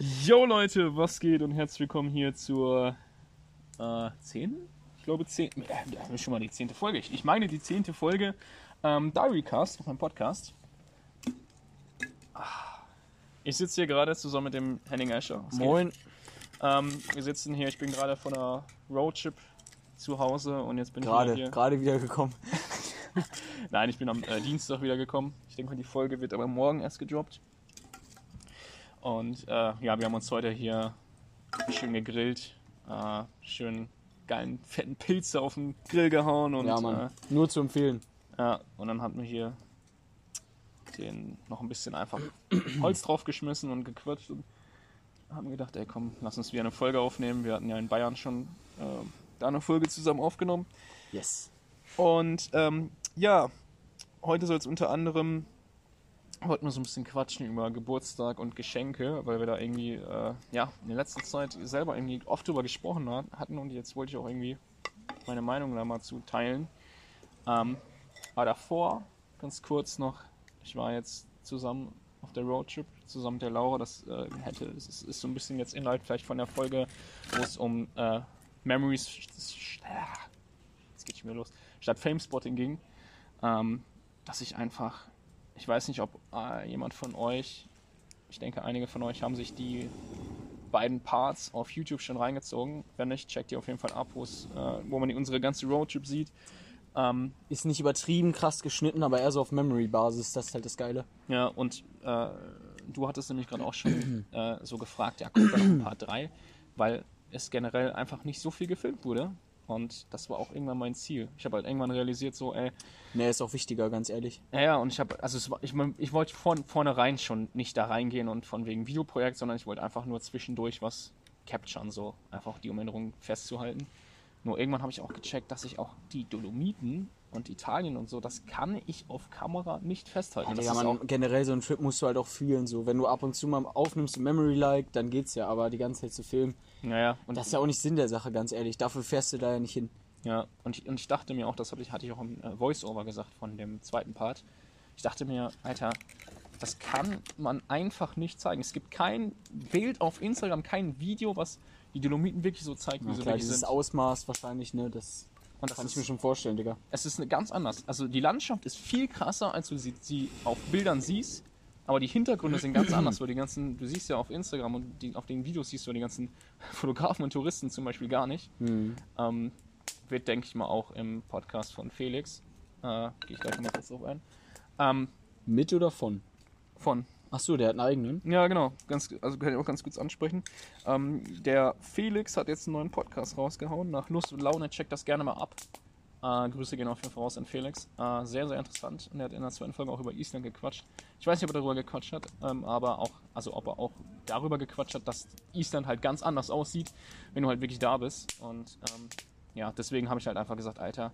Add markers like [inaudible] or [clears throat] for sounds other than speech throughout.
Yo Leute, was geht und herzlich willkommen hier zur äh, 10? Ich glaube 10. Äh, schon mal die 10. Folge. Ich, ich meine die 10. Folge ähm, Diarycast meinem Podcast. Ah. Ich sitze hier gerade zusammen mit dem Henning Escher. Was Moin. Ähm, wir sitzen hier, ich bin gerade von einer Roadtrip zu Hause und jetzt bin ich Gerade, wieder hier. gerade wieder gekommen. [laughs] Nein, ich bin am äh, Dienstag wieder gekommen. Ich denke mal, die Folge wird aber morgen erst gedroppt. Und äh, ja, wir haben uns heute hier schön gegrillt, äh, schön geilen fetten Pilze auf den Grill gehauen und ja, Mann. Nur zu empfehlen. Äh, ja, und dann hatten wir hier den noch ein bisschen einfach Holz draufgeschmissen und gequatscht und haben gedacht, ey komm, lass uns wieder eine Folge aufnehmen. Wir hatten ja in Bayern schon äh, da eine Folge zusammen aufgenommen. Yes. Und ähm, ja, heute soll es unter anderem, wollten wir so ein bisschen quatschen über Geburtstag und Geschenke, weil wir da irgendwie, äh, ja, in der letzten Zeit selber irgendwie oft drüber gesprochen hat- hatten und jetzt wollte ich auch irgendwie meine Meinung da mal zu teilen. Ähm, aber davor, ganz kurz noch, ich war jetzt zusammen auf der Roadtrip, zusammen mit der Laura, das äh, hätte, es ist, ist so ein bisschen jetzt Inhalt vielleicht von der Folge, wo es um äh, Memories, jetzt geht schon wieder los, statt Fame-Spotting ging, ähm, dass ich einfach, ich weiß nicht, ob äh, jemand von euch, ich denke, einige von euch haben sich die beiden Parts auf YouTube schon reingezogen. Wenn nicht, checkt ihr auf jeden Fall ab, wo es, äh, wo man die, unsere ganze Roadtrip sieht. Ähm, Ist nicht übertrieben krass geschnitten, aber eher so auf Memory-Basis. Das ist halt das Geile. ja, und äh, du hattest nämlich gerade auch schon äh, so gefragt, ja, kommt da noch Part 3, weil es generell einfach nicht so viel gefilmt wurde. Und das war auch irgendwann mein Ziel. Ich habe halt irgendwann realisiert, so, ey, Ne, ist auch wichtiger, ganz ehrlich. Ja, ja, und ich habe, also es war, ich, mein, ich wollte von vornherein schon nicht da reingehen und von wegen Videoprojekt, sondern ich wollte einfach nur zwischendurch was capturen, so einfach die Erinnerung festzuhalten. Nur irgendwann habe ich auch gecheckt, dass ich auch die Dolomiten und Italien und so, das kann ich auf Kamera nicht festhalten. Ja, das ist man, generell so einen Trip musst du halt auch fühlen. So, wenn du ab und zu mal aufnimmst, so Memory-like, dann geht's ja. Aber die ganze Zeit zu filmen, naja, und das ist ja auch nicht Sinn der Sache, ganz ehrlich. Dafür fährst du da ja nicht hin. Ja, und ich, und ich dachte mir auch, das hatte ich, hatte ich auch im äh, Voice-Over gesagt von dem zweiten Part. Ich dachte mir, Alter, das kann man einfach nicht zeigen. Es gibt kein Bild auf Instagram, kein Video, was die Dolomiten wirklich so zeigt, wie Ja, sie klar, wirklich dieses sind. Ausmaß wahrscheinlich, ne, das Und das kann ich mir schon vorstellen, Digga. es ist eine ganz anders. Also die Landschaft ist viel krasser, als du sie, sie auf Bildern siehst. Aber die Hintergründe sind ganz anders, weil die ganzen, du siehst ja auf Instagram und die, auf den Videos siehst du die ganzen [laughs] Fotografen und Touristen zum Beispiel gar nicht. Mhm. Ähm, wird, denke ich mal, auch im Podcast von Felix. Äh, Gehe ich gleich mal kurz drauf ein. Ähm, Mit oder von? von. Ach so, der hat einen eigenen. Ja, genau. Ganz, also kann ich auch ganz kurz ansprechen. Ähm, der Felix hat jetzt einen neuen Podcast rausgehauen. Nach Lust und Laune, checkt das gerne mal ab. Äh, Grüße gehen auf jeden Fall raus an Felix. Äh, sehr, sehr interessant. Und er hat in der zweiten Folge auch über Island gequatscht. Ich weiß nicht, ob er darüber gequatscht hat, ähm, aber auch, also ob er auch darüber gequatscht hat, dass Island halt ganz anders aussieht, wenn du halt wirklich da bist. Und ähm, ja, deswegen habe ich halt einfach gesagt, Alter,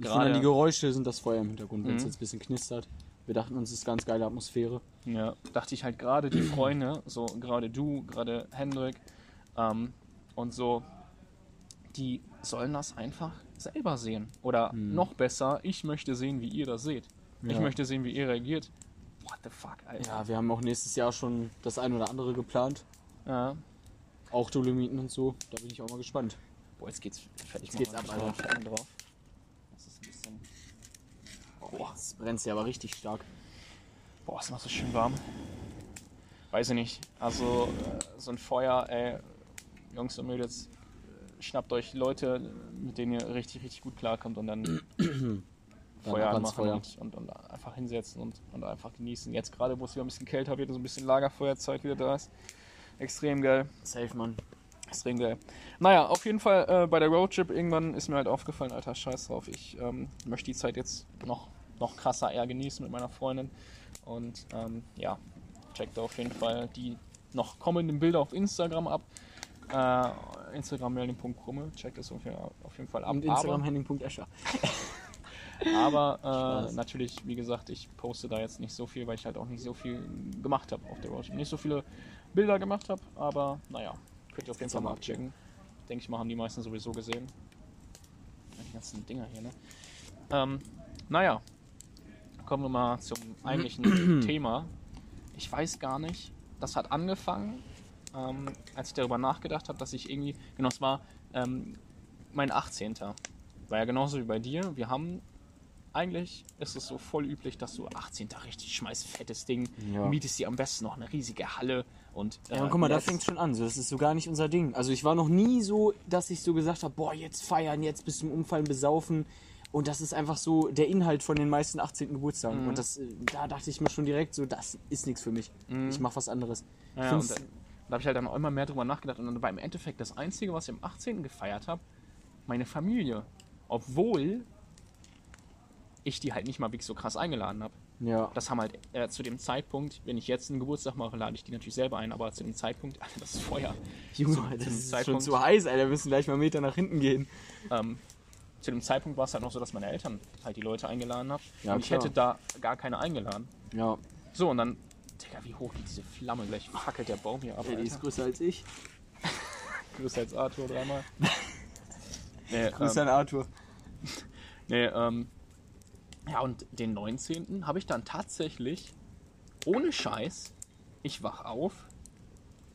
Ich finde, gerade. die Geräusche sind das Feuer im Hintergrund, wenn es Mhm. jetzt ein bisschen knistert. Wir dachten uns, es ist ganz geile Atmosphäre. Ja, dachte ich halt gerade die Freunde, so gerade du, gerade Hendrik ähm, und so, die sollen das einfach selber sehen. Oder noch besser, ich möchte sehen, wie ihr das seht. Ich Ja. möchte sehen, wie ihr reagiert. What the fuck, Alter. Ja, wir haben auch nächstes Jahr schon das ein oder andere geplant. Ja. Auch Dolomiten und so. Da bin ich auch mal gespannt. Boah, jetzt geht's fertig. Jetzt geht's ab, Alter. Drauf. Das ist ein bisschen. Boah, es brennt ja aber richtig stark. Boah, ist noch so schön warm. Weiß ich nicht. Also, äh, so ein Feuer, ey, Jungs und Mädels, äh, schnappt euch Leute, mit denen ihr richtig, richtig gut klarkommt und dann [clears throat] Feuer ab ans anmachen Feuer. Und, und, und einfach hinsetzen und, und einfach genießen. Jetzt gerade, wo es wieder ein bisschen kälter wird, so ein bisschen Lagerfeuerzeit wieder da ist. Extrem geil. Safe, Mann. Extrem geil. Naja, auf jeden Fall äh, bei der Roadtrip irgendwann ist mir halt aufgefallen, alter Scheiß drauf. Ich ähm, möchte die Zeit jetzt noch, noch krasser eher genießen mit meiner Freundin. Und ähm, ja, checkt da auf jeden Fall die noch kommenden Bilder auf Instagram ab. Äh, Instagram Melden.krumme, checkt das auf jeden, Fall ab. Und Instagram Henning.escher. Aber, [laughs] äh, natürlich, wie gesagt, ich poste da jetzt nicht so viel, weil ich halt auch nicht so viel gemacht habe auf der Roadtrip. Nicht so viele Bilder gemacht habe, aber naja, könnt ihr auf jeden Fall mal abchecken. Denke ich mal, haben die meisten sowieso gesehen. Die ganzen Dinger hier, ne? Ähm, naja, kommen wir mal zum eigentlichen [clears throat] Thema. Ich weiß gar nicht, das hat angefangen ähm, als ich darüber nachgedacht habe, dass ich irgendwie, genau, es war ähm, mein 18. War ja genauso wie bei dir. Wir haben, eigentlich ist es so voll üblich, dass du 18. richtig schmeißt, fettes Ding, Ja. mietest dir am besten noch eine riesige Halle und. Ja, und guck mal, da fängt schon an. So, das ist so gar nicht unser Ding. Also ich war noch nie so, dass ich so gesagt habe, boah, jetzt feiern, jetzt bis zum Umfallen besaufen. Und das ist einfach so der Inhalt von den meisten 18. Geburtstagen. Mhm. Und das, äh, da dachte ich mir schon direkt so, das ist nichts für mich. Ich mach was anderes. Mhm. Ja, und da, da habe ich halt dann auch immer mehr drüber nachgedacht. Und dann war im Endeffekt das Einzige, was ich am 18. gefeiert habe, meine Familie. Obwohl ich die halt nicht mal wirklich so krass eingeladen habe. Ja. Das haben halt äh, zu dem Zeitpunkt, wenn ich jetzt einen Geburtstag mache, lade ich die natürlich selber ein, aber zu dem Zeitpunkt, Alter, [laughs] das ist Feuer. Junge, zu- das zu ist schon Zeitpunkt- zu heiß, Alter. Wir müssen gleich mal einen Meter nach hinten gehen. Ähm, zu dem Zeitpunkt war es halt noch so, dass meine Eltern halt die Leute eingeladen haben. Ja, und ich klar. hätte da gar keine eingeladen. Ja, So, und dann, Digga, wie hoch geht diese Flamme? Gleich fackelt der Baum hier ab. Ey, die ist größer als ich. [laughs] Größer als Arthur dreimal. [laughs] nee, Grüße ähm, an Arthur. nee, ähm, ja, und den 19. habe ich dann tatsächlich, ohne Scheiß, ich wach auf.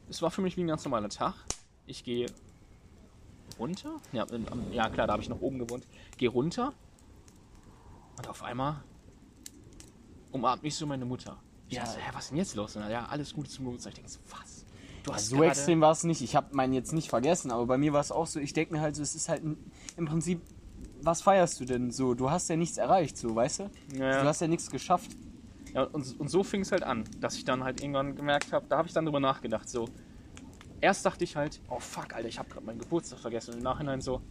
Es war für mich wie ein ganz normaler Tag. Ich gehe runter. Ja, in, am- ja klar, da habe ich noch oben gewohnt. Gehe runter. Und auf einmal umarmt mich so meine Mutter. Ich Ja. dachte, hä, was ist denn jetzt los? Und, ja, alles Gute zum Geburtstag. Ich denke so, was? Du hast So extrem war es nicht. Ich habe meinen jetzt nicht vergessen, aber bei mir war es auch so. Ich denke mir halt so, es ist halt ein, im Prinzip, was feierst du denn so? Du hast ja nichts erreicht, so, weißt du? Ja. Du hast ja nichts geschafft. Ja, und, und so fing es halt an, dass ich dann halt irgendwann gemerkt habe, da habe ich dann drüber nachgedacht, so. Erst dachte ich halt, oh fuck, Alter, ich habe gerade meinen Geburtstag vergessen. Und im Nachhinein so,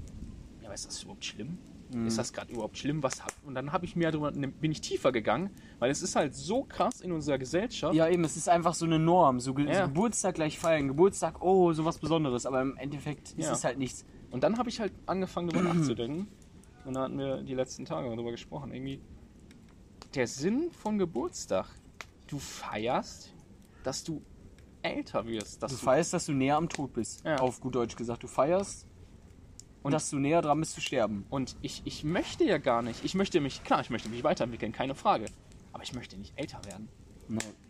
ja, aber ist das überhaupt schlimm? Mhm. Ist das gerade überhaupt schlimm? Was hab, und dann habe ich mehr drüber, ne, bin ich tiefer gegangen, weil es ist halt so krass in unserer Gesellschaft. Ja, eben, es ist einfach so eine Norm. So, Ge Ja. so Geburtstag gleich feiern, Geburtstag, oh, sowas Besonderes. Aber im Endeffekt ist Ja. es halt nichts. Und dann habe ich halt angefangen, darüber [clears throat] nachzudenken. Und da hatten wir die letzten Tage darüber gesprochen. Irgendwie, der Sinn von Geburtstag, du feierst, dass du älter wirst. Dass Du feierst, dass du näher am Tod bist. Ja. Auf gut Deutsch gesagt. Du feierst, Und- dass du näher dran bist zu sterben. Und ich, ich möchte ja gar nicht. Ich möchte mich, klar, ich möchte mich weiterentwickeln, keine Frage. Aber ich möchte nicht älter werden.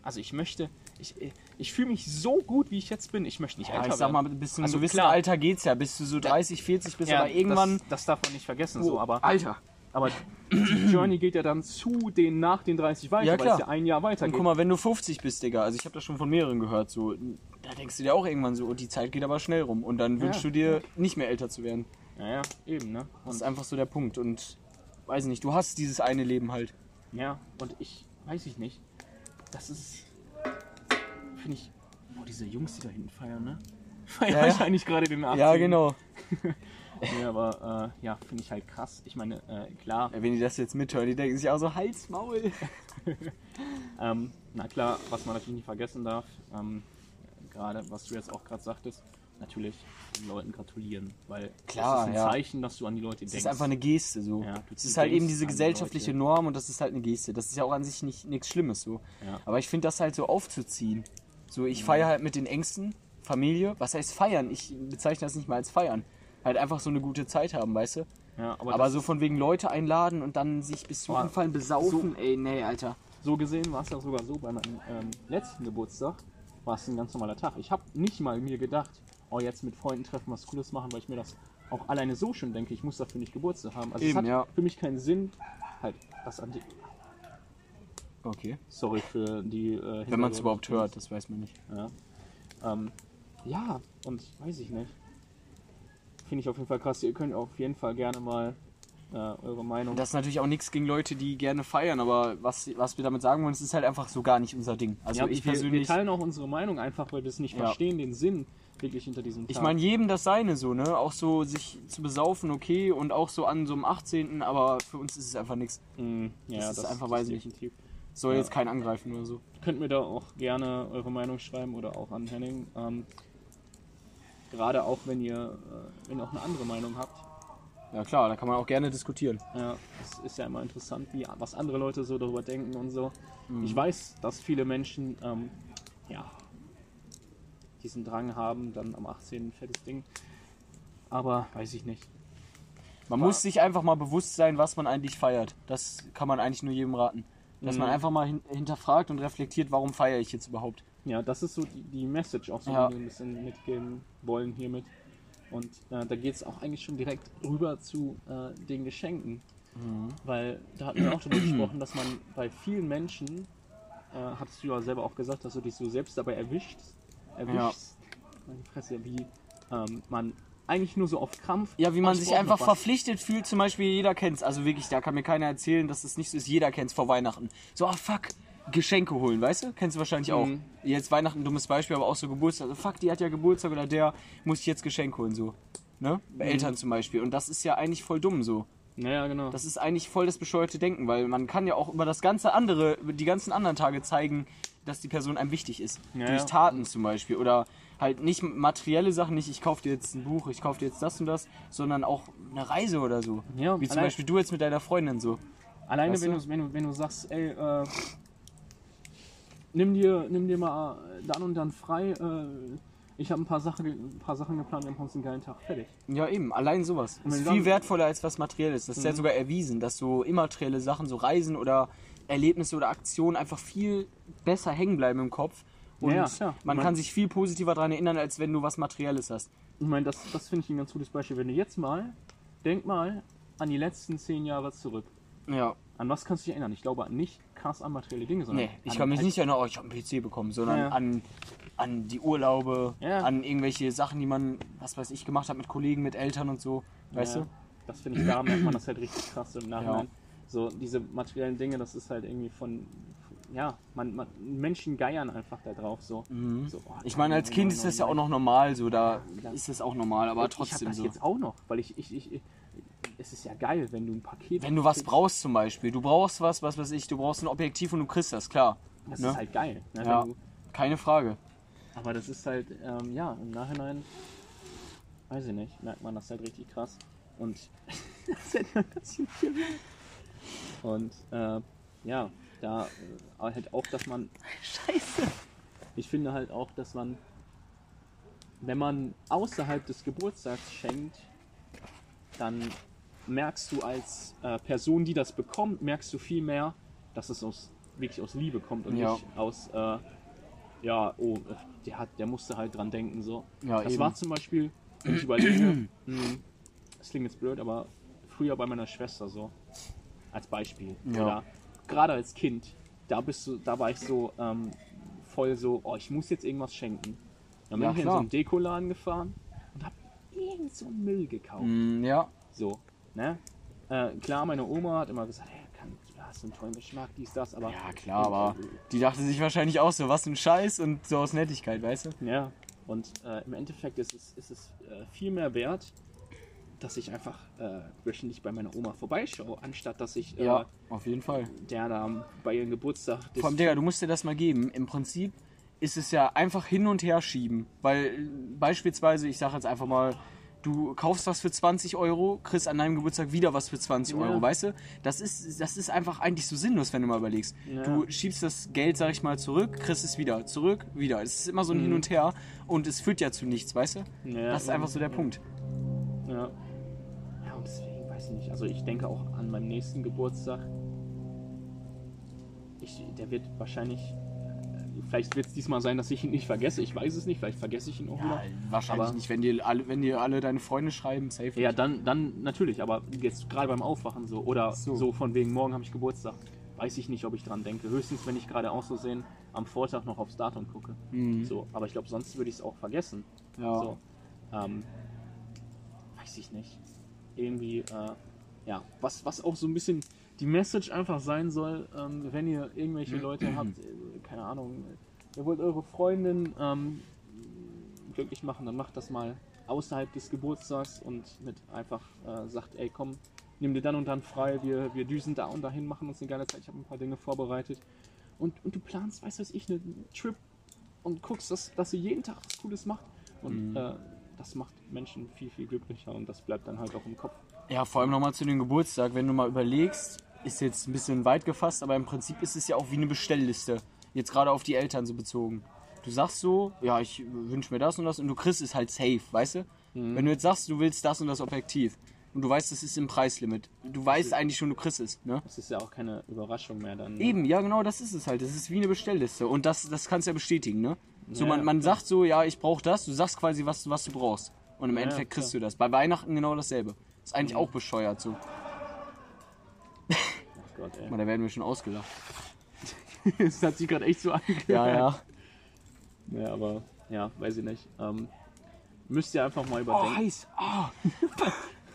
Also ich möchte, ich, ich fühle mich so gut, wie ich jetzt bin. Ich möchte nicht Ja, älter ich sag mal, bis zu einem Also gewissen klar. Alter geht's ja. Bis du so 30, 40 bist, aber irgendwann. Das, das darf man nicht vergessen, so. Aber, Alter. aber die Journey geht ja dann zu den nach den 30 weiter, Ja, weil klar. es ja ein Jahr weiter Und guck mal, wenn du 50 bist, Digga, also ich habe das schon von mehreren gehört, so, da denkst du dir auch irgendwann so, oh, die Zeit geht aber schnell rum. Und dann wünschst du dir nicht mehr älter zu werden. Ja, ja, eben, ne? Das ist Und, einfach so der Punkt. Und weiß nicht, du hast dieses eine Leben halt. ja, und ich, weiß ich nicht. Das ist, finde ich, boah, diese Jungs, die da hinten feiern, ne? [laughs] Feiern Ja, wahrscheinlich gerade den 18. Ja, genau. [laughs] Ja, aber äh, ja, finde ich halt krass. Ich meine, äh, klar, Ja, wenn die das jetzt mithören, die denken sich auch so, Hals, Maul. [laughs] ähm, na klar, was man natürlich nicht vergessen darf, ähm, gerade was du jetzt auch gerade sagtest, natürlich den Leuten gratulieren, weil Klar, das ist ein ja. Zeichen, dass du an die Leute Das denkst. ist einfach eine Geste so. Ja, du Es ist halt eben diese die gesellschaftliche Leute. Norm und das ist halt eine Geste. Das ist ja auch an sich nicht nichts Schlimmes so. Ja. Aber ich finde das halt so aufzuziehen. So, ich feiere halt mit den Ängsten, Familie. Was heißt feiern? Ich bezeichne das nicht mal als feiern. Halt einfach so eine gute Zeit haben, weißt du? ja, aber, Aber das, so von wegen Leute einladen und dann sich bis zum Aber Umfallen besaufen, ey, nee, Alter. so gesehen war es ja sogar so, bei meinem ähm, letzten Geburtstag war es ein ganz normaler Tag. Ich habe nicht mal mir gedacht, oh jetzt mit Freunden treffen, was Cooles machen, weil ich mir das auch alleine so schon denke, ich muss dafür nicht Geburtstag haben. Also Eben, es hat ja. für mich keinen Sinn, halt das an die, Okay. sorry für die äh, Wenn man es überhaupt hört, das weiß man nicht. Ja. Ähm, ja, und weiß ich nicht. Finde ich auf jeden Fall krass. Ihr könnt auf jeden Fall gerne mal äh, eure Meinung. Das ist natürlich auch nichts gegen Leute, die gerne feiern, aber was, was wir damit sagen wollen, es ist halt einfach so gar nicht unser Ding. Also ja, ich wir, persönlich. wir teilen auch unsere Meinung einfach, weil wir es nicht Ja. verstehen, den Sinn wirklich hinter diesem Tag. Ich meine, jedem das seine so, ne? Auch so sich zu besaufen, okay, und auch so an so einem 18., aber für uns ist es einfach nichts. Mm, ja, das ist einfach, weiß ich nicht. Soll Ja. jetzt keinen angreifen oder so. Könnt mir da auch gerne eure Meinung schreiben oder auch an Henning. Ähm, gerade auch wenn ihr, äh, wenn ihr auch eine andere Meinung habt. Ja klar, da kann man auch gerne diskutieren. Ja, es ist ja immer interessant, wie, was andere Leute so darüber denken und so. Mhm. Ich weiß, dass viele Menschen ähm, ja, diesen Drang haben, dann am 18. ein fettes Ding. Aber weiß ich nicht. Man Aber- muss sich einfach mal bewusst sein, was man eigentlich feiert. Das kann man eigentlich nur jedem raten. Dass man Mhm. einfach mal hin hinterfragt und reflektiert, warum feiere ich jetzt überhaupt. Ja, das ist so die, die Message auch so, Ja. die wir ein bisschen mitgeben wollen hiermit. Und äh, da geht es auch eigentlich schon direkt rüber zu äh, den Geschenken. Mhm. Weil da hatten wir auch darüber gesprochen, dass man bei vielen Menschen, äh, hattest du ja selber auch gesagt, dass du dich so selbst dabei erwischt, erwischst, meine Fresse, wie ähm, man eigentlich nur so auf Krampf. Ja, wie man oh, ich sich einfach verpflichtet fühlt, zum Beispiel jeder kennt's. Also wirklich, da kann mir keiner erzählen, dass es nicht so ist. Jeder kennt's vor Weihnachten. So, ah fuck, Geschenke holen, weißt du? Kennst du wahrscheinlich auch. Mhm. Jetzt Weihnachten, dummes Beispiel, aber auch so Geburtstag. Also, fuck, die hat ja Geburtstag oder der muss ich jetzt Geschenk holen, so. Ne? Bei Mhm. Eltern zum Beispiel. Und das ist ja eigentlich voll dumm so. Naja, genau. Das ist eigentlich voll das bescheuerte Denken, weil man kann ja auch über das ganze andere, die ganzen anderen Tage zeigen, dass die Person einem wichtig ist. Ja, Durch ja. Taten zum Beispiel. Oder halt nicht materielle Sachen, nicht ich kaufe dir jetzt ein Buch, ich kaufe dir jetzt das und das, sondern auch eine Reise oder so. Ja, Wie zum allein- Beispiel du jetzt mit deiner Freundin so. Alleine Weißt wenn du? du, wenn, du, wenn du sagst, ey, äh, nimm, dir, nimm dir mal äh, dann und dann frei, äh, ich habe ein, paar Sachen ein paar Sachen geplant, wir haben uns einen geilen Tag fertig. Ja, eben, allein sowas. Ist viel wertvoller als was Materielles. Das ist ja sogar erwiesen, dass so immaterielle Sachen, so Reisen oder Erlebnisse oder Aktionen einfach viel besser hängen bleiben im Kopf. Und Ja, ja, man Man- kann sich viel positiver daran erinnern, als wenn du was Materielles hast. Ich meine, das, das finde ich ein ganz gutes Beispiel. Wenn du jetzt mal, denk mal an die letzten zehn Jahre zurück. Ja. An was kannst du dich erinnern? Ich glaube an nicht krass an materielle Dinge, sondern Nee, ich an kann mich nicht erinnern, oh, ich habe einen PC bekommen, sondern Ja. an, an die Urlaube, an irgendwelche Sachen, die man, was weiß ich, gemacht hat mit Kollegen, mit Eltern und so. Weißt du? Das finde ich, da merkt man das halt richtig krass im Nachhinein. So, diese materiellen Dinge, das ist halt irgendwie von, ja, man, man, Menschen geiern einfach da drauf so. so oh, Ich meine, als Kind ist das ja auch noch normal, so da Ja. ist das auch normal, aber ich trotzdem das so. jetzt auch noch, weil ich, ich, ich, ich es ist ja geil, wenn du ein Paket Wenn du was kriegst. brauchst zum Beispiel, du brauchst was, was weiß ich, du brauchst ein Objektiv und du kriegst das, klar. Das ne? ist halt geil. Ne? Ja, du, keine Frage. aber das ist halt, ähm, ja, im Nachhinein, weiß ich nicht, merkt man das halt richtig krass. Und [laughs] das hätte das hier viel. Und äh, ja, da äh, halt auch, dass man. Scheiße! Ich finde halt auch, dass man, wenn man außerhalb des Geburtstags schenkt, dann merkst du als äh, Person, die das bekommt, merkst du viel mehr, dass es aus, wirklich aus Liebe kommt und Ja. nicht aus, äh, ja, oh, der, hat, der musste halt dran denken. So. Ja, das eben. war zum Beispiel, wenn ich überlege, mh, das klingt jetzt blöd, aber früher bei meiner Schwester so, als Beispiel. Ja. Oder gerade als Kind, da bist du, da war ich so ähm, voll so, oh, ich muss jetzt irgendwas schenken. Dann bin Ja, ich in so klar. einen Dekoladen gefahren und hab irgend so einen Müll gekauft. Mm, ja, So, ne? Äh, klar, meine Oma hat immer gesagt, hey, kann, du hast einen tollen Geschmack, dies, das, aber. ja klar, aber die dachte sich wahrscheinlich auch so, was ein Scheiß und so aus Nettigkeit, weißt du? Ja, und äh, im Endeffekt ist es, ist es äh, viel mehr wert, dass ich einfach äh, wöchentlich bei meiner Oma vorbeischaue, anstatt dass ich äh, Ja, auf jeden Fall. der da bei ihrem Geburtstag. Vor allem, Digga, du musst dir das mal geben. Im Prinzip ist es ja einfach hin und her schieben. Weil äh, beispielsweise, ich sage jetzt einfach mal, du kaufst was für 20 Euro, kriegst an deinem Geburtstag wieder was für 20 Ja. Euro, weißt du? Das ist, das ist einfach eigentlich so sinnlos, wenn du mal überlegst. Ja. Du schiebst das Geld, sag ich mal, zurück, kriegst es wieder, zurück, wieder. Es ist immer so ein Hin und Her und es führt ja zu nichts, weißt du? Mhm. Ja, das ist einfach so der. Punkt. Ja, nicht. Also ich denke auch an meinen nächsten Geburtstag. Ich, der wird wahrscheinlich. äh, Vielleicht wird es diesmal sein, dass ich ihn nicht vergesse. Ich weiß es nicht. Vielleicht vergesse ich ihn auch Ja, wieder. wahrscheinlich Aber- nicht, wenn dir alle, wenn dir alle deine Freunde schreiben, safe. Ja, dann, dann natürlich, aber jetzt gerade beim Aufwachen so oder So. so. von wegen morgen habe ich Geburtstag, weiß ich nicht, ob ich dran denke. Höchstens, wenn ich gerade auch so sehen am Vortag noch aufs Datum gucke. Mhm. So, aber ich glaube, sonst würde ich es auch vergessen. Ja. So, ähm, weiß ich nicht. Irgendwie, äh, ja, was, was auch so ein bisschen die Message einfach sein soll, ähm, wenn ihr irgendwelche Leute habt, äh, keine Ahnung, ihr wollt eure Freundin ähm, glücklich machen, dann macht das mal außerhalb des Geburtstags und mit einfach äh, sagt, ey komm, nimm dir dann und dann frei, wir, wir düsen da und dahin, machen uns eine geile Zeit, ich habe ein paar Dinge vorbereitet. Und, und du planst, weißt du was ich, einen Trip und guckst, dass, dass sie jeden Tag was Cooles macht. Und äh, das macht Menschen viel, viel glücklicher und das bleibt dann halt auch im Kopf. Ja, vor allem nochmal zu dem Geburtstag, wenn du mal überlegst, ist jetzt ein bisschen weit gefasst, aber im Prinzip ist es ja auch wie eine Bestellliste. Jetzt gerade auf die Eltern so bezogen. Du sagst so, ja, ich wünsche mir das und das und du kriegst es halt safe, weißt du? Wenn du jetzt sagst, du willst das und das Objektiv, und du weißt, das ist im Preislimit. Du weißt eigentlich schon, du kriegst es, ne? Das ist ja auch keine Überraschung mehr dann. ne? Eben, ja genau, das ist es halt. Das ist wie eine Bestellliste. Und das, das kannst du ja bestätigen, ne? So, man, man sagt so, ja, ich brauche das, du sagst quasi, was, du- was du brauchst. Und im Endeffekt kriegst du das. Bei Weihnachten genau dasselbe. Ist eigentlich auch bescheuert so. Ach Gott, ey. Mal, da werden wir schon ausgelacht. [laughs] Das hat sich gerade echt so angehört. Ja, ja. Ja, aber, ja, weiß ich nicht. Ähm, müsst ihr einfach mal überdenken. heiß. Ah.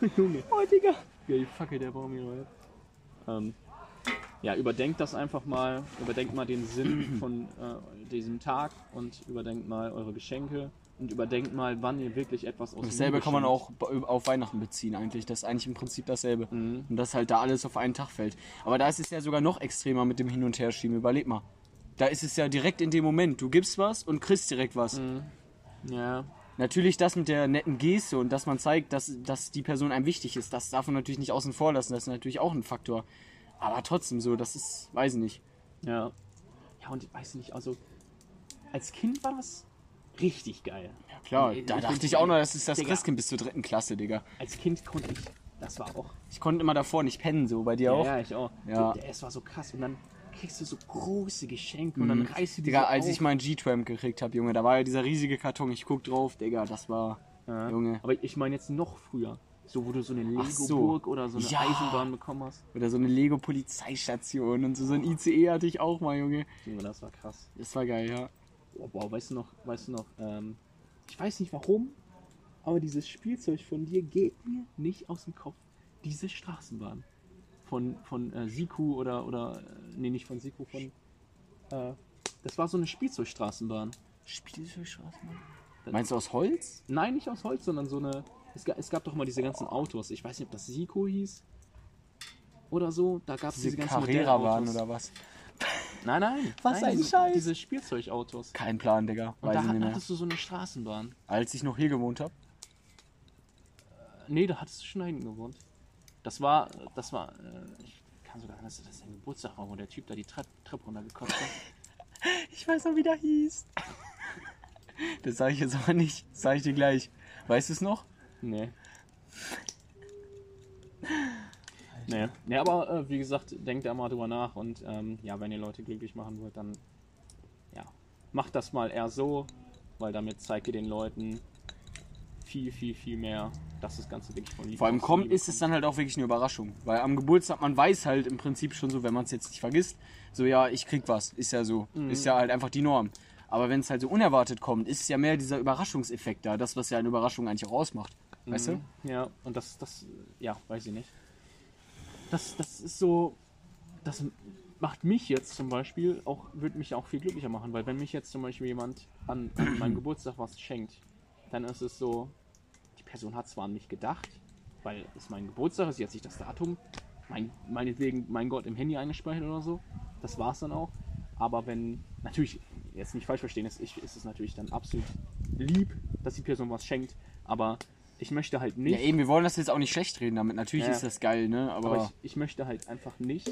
[laughs] Junge. Oh, Digga. Ja, die Fackel, der Baum hier. Ähm, ja, überdenkt das einfach mal. Überdenkt mal den Sinn [clears throat] von äh, diesem Tag und überdenkt mal eure Geschenke und überdenkt mal, wann ihr wirklich etwas aus Dasselbe kann man auch auf Weihnachten beziehen eigentlich. Das ist eigentlich im Prinzip dasselbe. Mhm. Und dass halt da alles auf einen Tag fällt. Aber da ist es ja sogar noch extremer mit dem Hin- und Herschieben. Überleg mal. Da ist es ja direkt in dem Moment. Du gibst was und kriegst direkt was. Mhm. Ja, Natürlich das mit der netten Geste und dass man zeigt, dass, dass die Person einem wichtig ist. Das darf man natürlich nicht außen vor lassen. Das ist natürlich auch ein Faktor. Aber trotzdem so, das ist, weiß ich nicht. ja. Ja, und ich weiß nicht, also als Kind war das richtig geil. Ja, klar, Ich- da ich- dachte ich auch noch, das ist das Digga. Christkind bis zur dritten Klasse, Digga. Als Kind konnte ich, das war auch Ich konnte immer davor nicht pennen, so bei dir auch. Ja, ich auch. Ja. Du, Es war so krass. Und dann kriegst du so große Geschenke und dann reißt du die Digga, so als auf. ich meinen G-Tramp gekriegt habe, Junge, da war ja dieser riesige Karton, ich guck drauf, Digga, das war. Ja. Junge. Aber ich meine jetzt noch früher. So, wo du so eine Ach so. Lego-Burg oder so eine Ja. Eisenbahn bekommen hast. Oder so eine Lego-Polizeistation und so, so ein ICE hatte ich auch mal, Junge. Junge, das war krass. Das war geil, ja. Oh, boah, weißt du noch, weißt du noch, ähm, ich weiß nicht warum, aber dieses Spielzeug von dir geht mir nicht aus dem Kopf. Diese Straßenbahn. Von, von äh, Siku oder, oder, äh, nee, nicht von Siku, von, äh, das war so eine Spielzeugstraßenbahn. Spielzeugstraßenbahn? Meinst du aus Holz? Nein, nicht aus Holz, sondern so eine. Es gab, es gab doch mal diese ganzen Autos. Ich weiß nicht, ob das Sico hieß. Oder so. Da gab es Diese diese ganzen Carrera-Bahn Modellautos. oder was? Nein, nein. [laughs] Was nein, ein diese, Scheiß. Diese Spielzeugautos. Kein Plan, Digga. Und Weiß da ich nicht mehr. hattest du so eine Straßenbahn. Als ich noch hier gewohnt habe. Nee, da hattest du schon da hinten gewohnt. Das war, das war, äh, ich kann sogar sagen, dass das dein Geburtstag war, wo der Typ da die Treppe, Treppe runtergekotzt hat. [laughs] Ich weiß noch, wie der hieß. [laughs] Das sage ich jetzt aber nicht. Das sage ich dir gleich. Weißt du es noch? Nee. Nee. nee, aber äh, wie gesagt, denkt da mal drüber nach und ähm, ja, wenn ihr Leute glücklich machen wollt, dann ja, macht das mal eher so, weil damit zeigt ihr den Leuten viel, viel, viel mehr, dass das Ganze wirklich von Liebe Vor allem kommt, ist es dann halt auch wirklich eine Überraschung. Weil am Geburtstag, man weiß halt im Prinzip schon so, wenn man es jetzt nicht vergisst, so ja, ich krieg was. Ist ja so. Ist ja halt einfach die Norm. Aber wenn es halt so unerwartet kommt, ist es ja mehr dieser Überraschungseffekt da. Das, was ja eine Überraschung eigentlich auch ausmacht. Weißt du? Ja, und das, das, ja, weiß ich nicht. Das, das ist so, das macht mich jetzt zum Beispiel auch, würde mich auch viel glücklicher machen, weil wenn mich jetzt zum Beispiel jemand an, an meinem [clears throat] Geburtstag was schenkt, dann ist es so, die Person hat zwar an mich gedacht, weil es mein Geburtstag ist, sie hat sich das Datum, mein, meinetwegen, mein Gott, im Handy eingespeichert oder so, das war es dann auch. Aber wenn, natürlich, jetzt nicht falsch verstehen, ist, ist es natürlich dann absolut lieb, dass die Person was schenkt, aber ich möchte halt nicht. Ja, eben, wir wollen das jetzt auch nicht schlecht reden damit. Natürlich Ja. ist das geil, ne? Aber, Aber ich, ich möchte halt einfach nicht,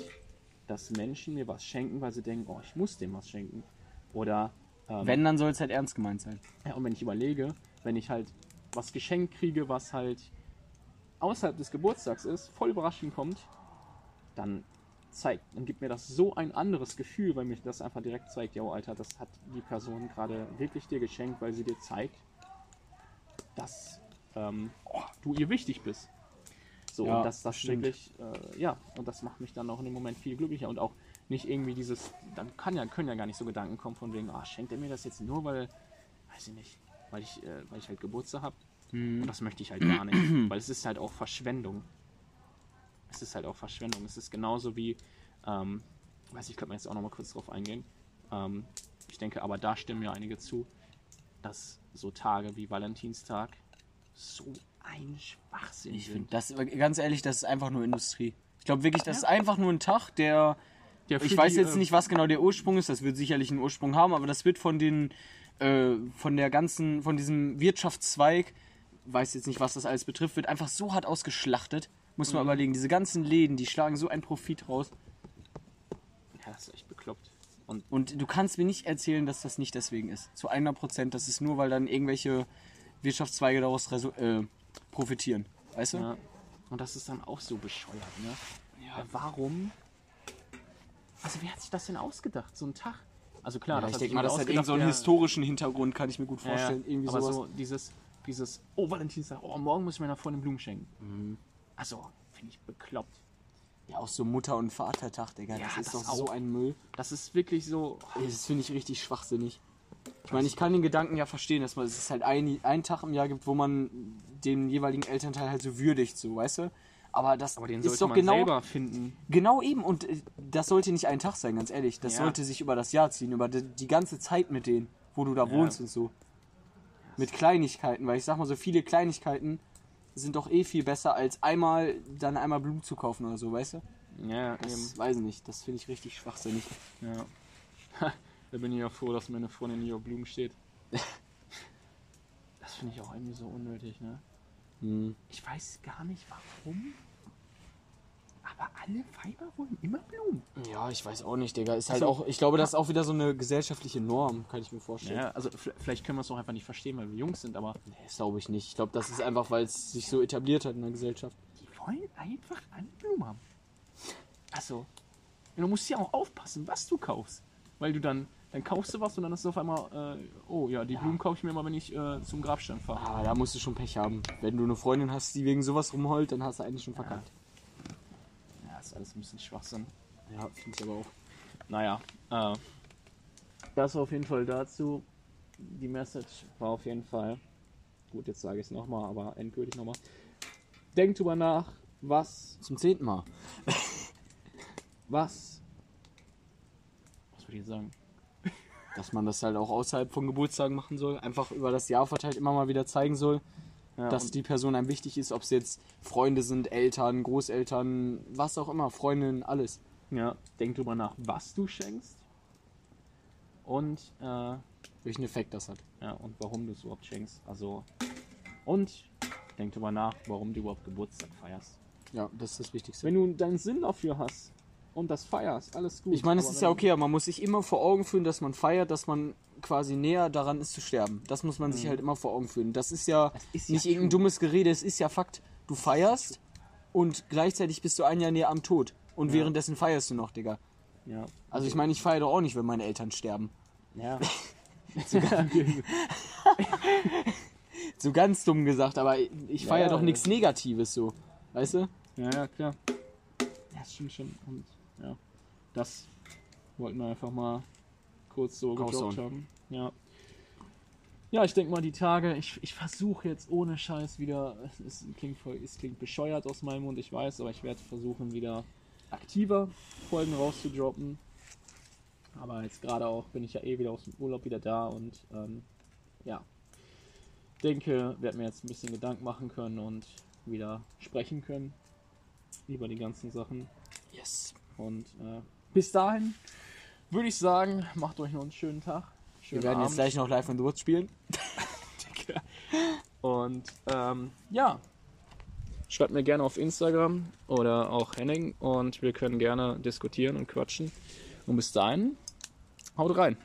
dass Menschen mir was schenken, weil sie denken, oh, ich muss dem was schenken. Oder, ähm, wenn, dann soll es halt ernst gemeint sein. ja, und wenn ich überlege, wenn ich halt was geschenkt kriege, was halt außerhalb des Geburtstags ist, voll überraschend kommt, dann zeigt, dann gibt mir das so ein anderes Gefühl, weil mich das einfach direkt zeigt, ja, Alter, das hat die Person gerade wirklich dir geschenkt, weil sie dir zeigt, dass ähm, du ihr wichtig bist. So, Ja, und das, das stimmt. wirklich, äh, ja, und das macht mich dann auch in dem Moment viel glücklicher und auch nicht irgendwie dieses, dann kann ja, können ja gar nicht so Gedanken kommen von wegen, ah, schenkt er mir das jetzt nur, weil, weiß ich nicht, weil ich, äh, weil ich halt Geburtstag habe. Und das möchte ich halt gar nicht, weil es ist halt auch Verschwendung. Es ist halt auch Verschwendung. Es ist genauso wie, ähm, weiß ich, könnte man jetzt auch noch mal kurz drauf eingehen. Ähm, ich denke, aber da stimmen ja einige zu, dass so Tage wie Valentinstag so ein Schwachsinn Ich sind. finde, das ganz ehrlich, das ist einfach nur Industrie. Ich glaube wirklich, das ist einfach nur ein Tag, der. Der für Ich weiß die, jetzt äh, nicht, was genau der Ursprung ist, das wird sicherlich einen Ursprung haben, aber das wird von den, äh, von der ganzen, von diesem Wirtschaftszweig, weiß jetzt nicht, was das alles betrifft, wird einfach so hart ausgeschlachtet. Muss Mhm. man überlegen, diese ganzen Läden, die schlagen so einen Profit raus. Ja, das ist echt bekloppt. Und Und du kannst mir nicht erzählen, dass das nicht deswegen ist. Zu 100 Prozent, das ist nur, weil dann irgendwelche Wirtschaftszweige daraus äh, profitieren. Weißt du? Ja. Und das ist dann auch so bescheuert, ne? Ja. Warum? Also wer hat sich das denn ausgedacht? So ein Tag? Also klar, Ja, das ich denke mal, das hat irgend so einen historischen Hintergrund, kann ich mir gut Ja, ja. vorstellen. Irgendwie aber sowas. so dieses, dieses, oh, Valentinstag, oh, morgen muss ich meiner Freundin Blumen schenken. Mhm. Also, finde ich bekloppt. Ja, auch so Mutter- und Vatertag, Digga. Ja, das ist das doch so ein Müll. Das ist wirklich so, Das finde ich richtig schwachsinnig. Ich meine, ich kann den Gedanken ja verstehen, dass man, es ist halt ein, ein Tag im Jahr gibt, wo man den jeweiligen Elternteil halt so würdigt, so, weißt du? Aber das aber ist doch genau, selber finden. genau eben. Und äh, das sollte nicht ein Tag sein, ganz ehrlich. Das Ja. sollte sich über das Jahr ziehen, über die, die ganze Zeit mit denen, wo du da wohnst und so. Mit Kleinigkeiten, weil ich sag mal, so viele Kleinigkeiten sind doch eh viel besser, als einmal dann einmal Blumen zu kaufen oder so, weißt du? Ja, Das weiß ich nicht. Das finde ich richtig schwachsinnig. Ja. [laughs] da bin ich ja froh, dass meine Freundin hier auf Blumen steht. [laughs] Das finde ich auch irgendwie so unnötig, ne? Hm. Ich weiß gar nicht warum. Aber alle Weiber wollen immer Blumen. Ja, ich weiß auch nicht, Digga. Ist halt Also- auch, ich glaube, das ist auch wieder so eine gesellschaftliche Norm, kann ich mir vorstellen. Ja, also vielleicht können wir es auch einfach nicht verstehen, weil wir Jungs sind, aber Nee, das glaube ich nicht. Ich glaube, das ist einfach, weil es sich so etabliert hat in der Gesellschaft. die wollen einfach alle Blumen haben. Also, du musst ja auch aufpassen, was du kaufst. Weil du dann, dann kaufst du was und dann ist es auf einmal, äh, oh ja, die Blumen kaufe ich mir immer, wenn ich äh, zum Grabstein fahre. Aber da musst du schon Pech haben. Wenn du eine Freundin hast, die wegen sowas rumheult, dann hast du eigentlich schon verkackt. Ja, ist alles ein bisschen Schwachsinn. Ja, finde ich aber auch. Naja, äh, das auf jeden Fall dazu. Die Message war auf jeden Fall, gut, jetzt sage ich es nochmal, aber endgültig nochmal. Denkt drüber nach, was, Zum zehnten Mal. [laughs] was, was würde ich jetzt sagen? Dass man das halt auch außerhalb von Geburtstagen machen soll. Einfach über das Jahr verteilt immer mal wieder zeigen soll, Ja, dass die Person einem wichtig ist. Ob es jetzt Freunde sind, Eltern, Großeltern, was auch immer, Freundinnen, alles. ja, denk drüber nach, was du schenkst und, äh, Welchen Effekt das hat. ja, und warum du es überhaupt schenkst. Also, und denk drüber nach, warum du überhaupt Geburtstag feierst. Ja, das ist das Wichtigste. Wenn du deinen Sinn dafür hast und das feierst, alles gut. Ich meine, es ist ja okay, aber man muss sich immer vor Augen führen, dass man feiert, dass man quasi näher daran ist zu sterben. Das muss man sich halt immer vor Augen führen. Das ist ja Mhm. Das ist ja nicht irgendein true. dummes Gerede, es ist ja Fakt. Du feierst und gleichzeitig bist du ein Jahr näher am Tod. Und Ja. währenddessen feierst du noch, Digga. Ja. Also ich meine, ich feiere doch auch nicht, wenn meine Eltern sterben. Ja. [laughs] So ganz dumm gesagt, aber ich feiere Ja, doch ja. nichts Negatives so. Weißt du? ja, ja, klar. Das stimmt schon. Und ja, das wollten wir einfach mal kurz so gedroppt haben. Ja. Ja, ich denke mal, die Tage, ich, ich versuche jetzt ohne Scheiß wieder, es, es, klingt voll, es klingt bescheuert aus meinem Mund, ich weiß, aber ich werde versuchen, wieder aktiver Folgen rauszudroppen. Aber jetzt gerade auch bin ich ja eh wieder aus dem Urlaub wieder da und ähm, ja, denke, werde mir jetzt ein bisschen Gedanken machen können und wieder sprechen können über die ganzen Sachen. Yes. Und äh, bis dahin würde ich sagen, macht euch noch einen schönen Tag. Wir Schönen werden jetzt Abend. gleich noch Live the Woods spielen. [laughs] Und ähm, ja, schreibt mir gerne auf Instagram oder auch Henning und wir können gerne diskutieren und quatschen. Und bis dahin, haut rein.